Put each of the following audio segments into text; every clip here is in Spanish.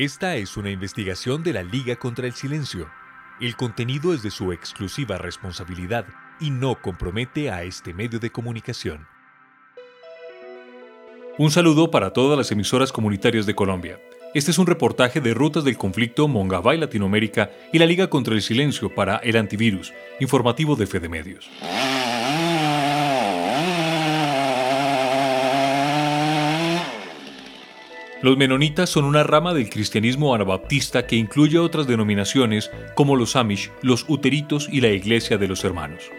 Esta es una investigación de la Liga contra el Silencio. El contenido es de su exclusiva responsabilidad y no compromete a este medio de comunicación. Un saludo para todas las emisoras comunitarias de Colombia. Este es un reportaje de Rutas del Conflicto Mongabay Latinoamérica y la Liga contra el Silencio para el Antivirus, informativo de Fede Medios. Los menonitas son una rama del cristianismo anabaptista que incluye otras denominaciones como los Amish, los Uteritos y la Iglesia de los Hermanos.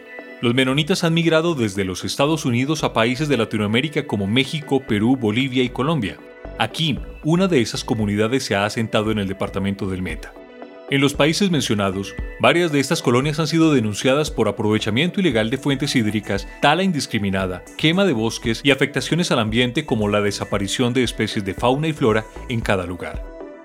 Los menonitas han migrado desde los Estados Unidos a países de Latinoamérica como México, Perú, Bolivia y Colombia. Aquí, una de esas comunidades se ha asentado en el departamento del Meta. En los países mencionados, varias de estas colonias han sido denunciadas por aprovechamiento ilegal de fuentes hídricas, tala indiscriminada, quema de bosques y afectaciones al ambiente como la desaparición de especies de fauna y flora en cada lugar.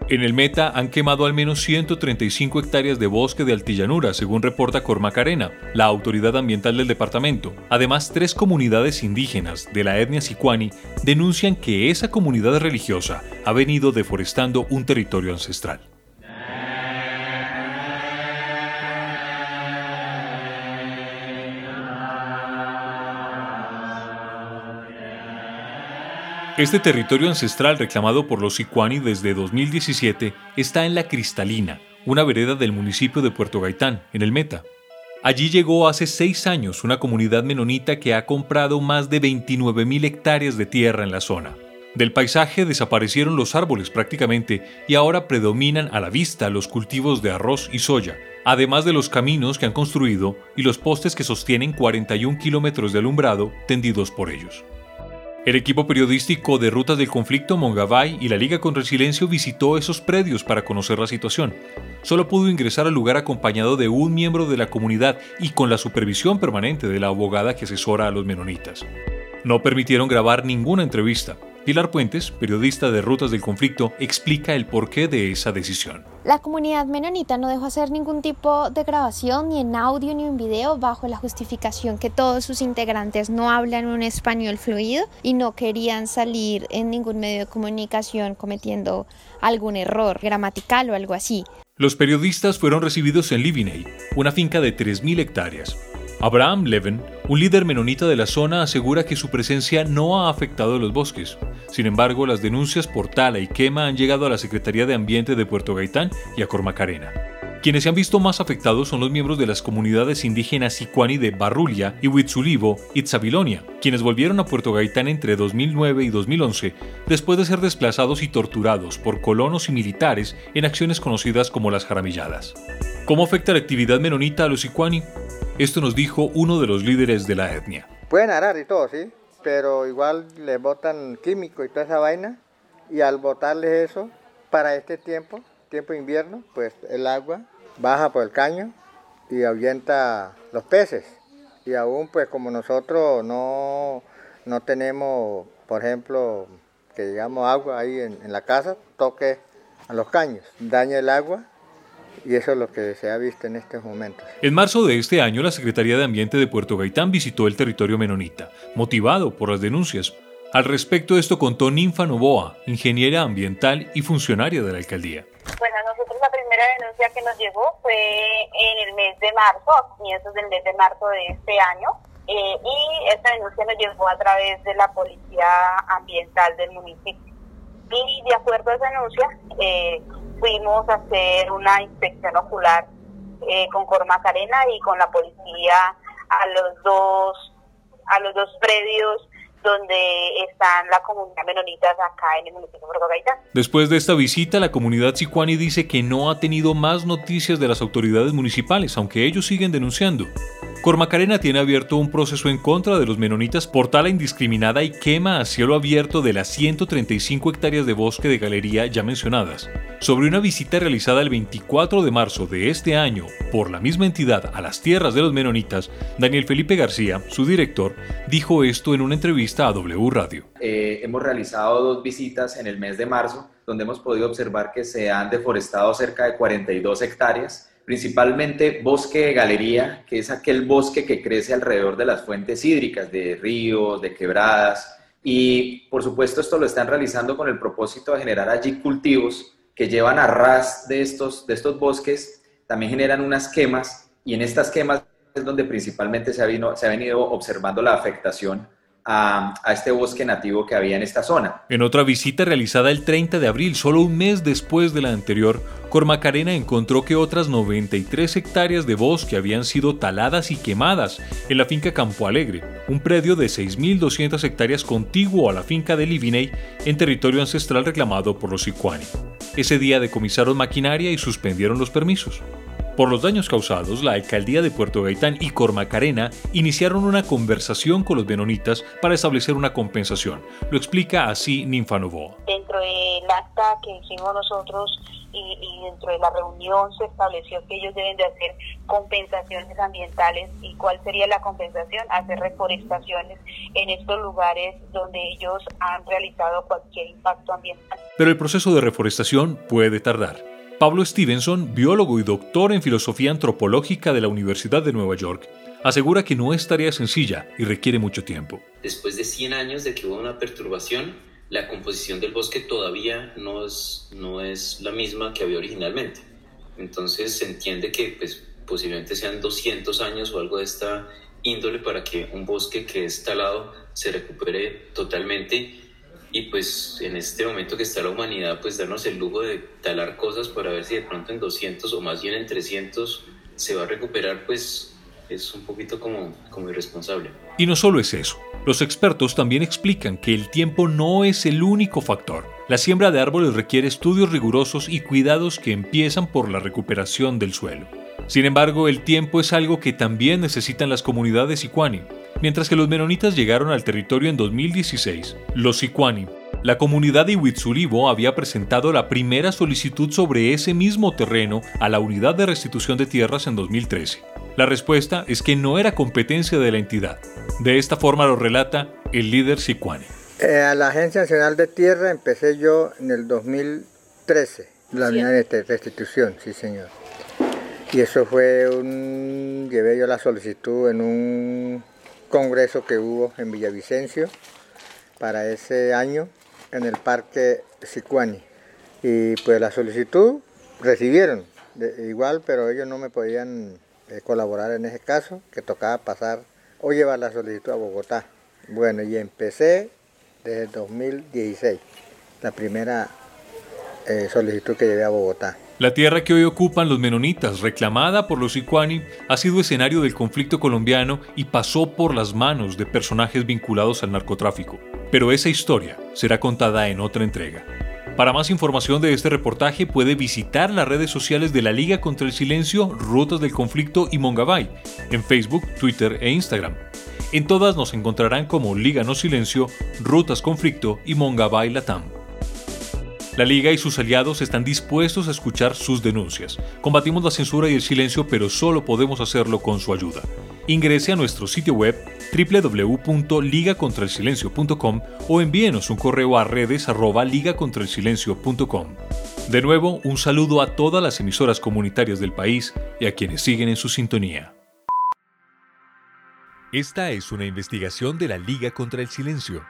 En el Meta han quemado al menos 135 hectáreas de bosque de altillanura, según reporta Cormacarena, la autoridad ambiental del departamento. Además, tres comunidades indígenas de la etnia Sicuani denuncian que esa comunidad religiosa ha venido deforestando un territorio ancestral. Este territorio ancestral reclamado por los Sicuani desde 2017 está en La Cristalina, una vereda del municipio de Puerto Gaitán, en el Meta. Allí llegó hace seis años una comunidad menonita que ha comprado más de 29.000 hectáreas de tierra en la zona. Del paisaje desaparecieron los árboles prácticamente y ahora predominan a la vista los cultivos de arroz y soya, además de los caminos que han construido y los postes que sostienen 41 kilómetros de alumbrado tendidos por ellos. El equipo periodístico de Rutas del Conflicto Mongabay y la Liga contra el Silencio visitó esos predios para conocer la situación. Solo pudo ingresar al lugar acompañado de un miembro de la comunidad y con la supervisión permanente de la abogada que asesora a los menonitas. No permitieron grabar ninguna entrevista. Pilar Puentes, periodista de Rutas del Conflicto, explica el porqué de esa decisión. La comunidad menonita no dejó hacer ningún tipo de grabación, ni en audio ni en video, bajo la justificación que todos sus integrantes no hablan un español fluido y no querían salir en ningún medio de comunicación cometiendo algún error gramatical o algo así. Los periodistas fueron recibidos en Liviney, una finca de 3.000 hectáreas, Abraham Leven, un líder menonita de la zona, asegura que su presencia no ha afectado los bosques. Sin embargo, las denuncias por tala y quema han llegado a la Secretaría de Ambiente de Puerto Gaitán y a Cormacarena. Quienes se han visto más afectados son los miembros de las comunidades indígenas Sicuani de Barrulia y Huitzulivo y Tzabilonia, quienes volvieron a Puerto Gaitán entre 2009 y 2011 después de ser desplazados y torturados por colonos y militares en acciones conocidas como las jaramilladas. ¿Cómo afecta la actividad menonita a los Sicuani? Esto nos dijo uno de los líderes de la etnia. Pueden arar y todo, sí, pero igual le botan químico y toda esa vaina. Y al botarles eso, para este tiempo, tiempo de invierno, pues el agua baja por el caño y ahuyenta los peces. Y aún pues como nosotros no, no tenemos, por ejemplo, que digamos agua ahí en la casa, toque a los caños, daña el agua y eso es lo que se ha visto en estos momentos. En marzo de este año, la Secretaría de Ambiente de Puerto Gaitán visitó el territorio menonita, motivado por las denuncias. Al respecto de esto contó Ninfa Novoa, ingeniera ambiental y funcionaria de la alcaldía. Bueno, a nosotros la primera denuncia que nos llegó fue en el mes de marzo, a comienzos del mes de marzo de este año, eh, y esta denuncia nos llegó a través de la Policía Ambiental del municipio. Y de acuerdo a esa denuncia, eh, fuimos a hacer una inspección ocular eh, con Cormacarena y con la policía a los dos a los dos predios donde están la comunidad menonitas acá en el municipio de Gaitán. Después de esta visita, la comunidad sicuani dice que no ha tenido más noticias de las autoridades municipales, aunque ellos siguen denunciando. Cormacarena tiene abierto un proceso en contra de los menonitas por tala indiscriminada y quema a cielo abierto de las 135 hectáreas de bosque de galería ya mencionadas. Sobre una visita realizada el 24 de marzo de este año por la misma entidad a las tierras de los menonitas, Daniel Felipe García, su director, dijo esto en una entrevista a W Radio. Eh, hemos realizado dos visitas en el mes de marzo, donde hemos podido observar que se han deforestado cerca de 42 hectáreas principalmente bosque de galería, que es aquel bosque que crece alrededor de las fuentes hídricas, de ríos, de quebradas, y por supuesto esto lo están realizando con el propósito de generar allí cultivos que llevan a ras de estos, de estos bosques también generan unas quemas y en estas quemas es donde principalmente se ha, vino, se ha venido observando la afectación a, este bosque nativo que había en esta zona. En otra visita realizada el 30 de abril, solo un mes después de la anterior, Cormacarena encontró que otras 93 hectáreas de bosque habían sido taladas y quemadas en la finca Campo Alegre, un predio de 6.200 hectáreas contiguo a la finca de Liviney en territorio ancestral reclamado por los Icuani. Ese día decomisaron maquinaria y suspendieron los permisos. Por los daños causados, la alcaldía de Puerto Gaitán y Cormacarena iniciaron una conversación con los benonitas para establecer una compensación. Lo explica así Ninfanovo. Dentro del acta que hicimos nosotros y, dentro de la reunión se estableció que ellos deben de hacer compensaciones ambientales y cuál sería la compensación, hacer reforestaciones en estos lugares donde ellos han realizado cualquier impacto ambiental. Pero el proceso de reforestación puede tardar. Pablo Stevenson, biólogo y doctor en filosofía antropológica de la Universidad de Nueva York, asegura que no es tarea sencilla y requiere mucho tiempo. Después de 100 años de que hubo una perturbación, la composición del bosque todavía no es, no es la misma que había originalmente. Entonces se entiende que pues, posiblemente sean 200 años o algo de esta índole para que un bosque que es talado se recupere totalmente y pues en este momento que está la humanidad, pues darnos el lujo de talar cosas para ver si de pronto en 200 o más bien en 300 se va a recuperar, pues es un poquito como, como irresponsable. Y no solo es eso. Los expertos también explican que el tiempo no es el único factor. La siembra de árboles requiere estudios rigurosos y cuidados que empiezan por la recuperación del suelo. Sin embargo, el tiempo es algo que también necesitan las comunidades Icuani. Mientras que los menonitas llegaron al territorio en 2016, los Sicuani, la comunidad de Huitzulivo había presentado la primera solicitud sobre ese mismo terreno a la Unidad de Restitución de Tierras en 2013. La respuesta es que no era competencia de la entidad. De esta forma lo relata el líder Sicuani. Eh, a la Agencia Nacional de Tierra empecé yo en el 2013, la unidad de restitución, sí señor. Y eso fue un... llevé yo la solicitud en un congreso que hubo en Villavicencio para ese año en el Parque Sicuani. Y pues la solicitud recibieron igual, pero ellos no me podían eh, colaborar en ese caso, que tocaba pasar o llevar la solicitud a Bogotá. Bueno, y empecé desde 2016, la primera eh, solicitud que llevé a Bogotá. La tierra que hoy ocupan los menonitas, reclamada por los Icuani, ha sido escenario del conflicto colombiano y pasó por las manos de personajes vinculados al narcotráfico. Pero esa historia será contada en otra entrega. Para más información de este reportaje puede visitar las redes sociales de la Liga contra el Silencio, Rutas del Conflicto y Mongabay, en Facebook, Twitter e Instagram. En todas nos encontrarán como Liga No Silencio, Rutas Conflicto y Mongabay Latam. La Liga y sus aliados están dispuestos a escuchar sus denuncias. Combatimos la censura y el silencio, pero solo podemos hacerlo con su ayuda. Ingrese a nuestro sitio web www.ligacontralsilencio.com o envíenos un correo a redes. De nuevo, un saludo a todas las emisoras comunitarias del país y a quienes siguen en su sintonía. Esta es una investigación de la Liga contra el Silencio.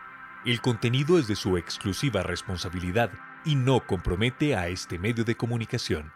El contenido es de su exclusiva responsabilidad y no compromete a este medio de comunicación.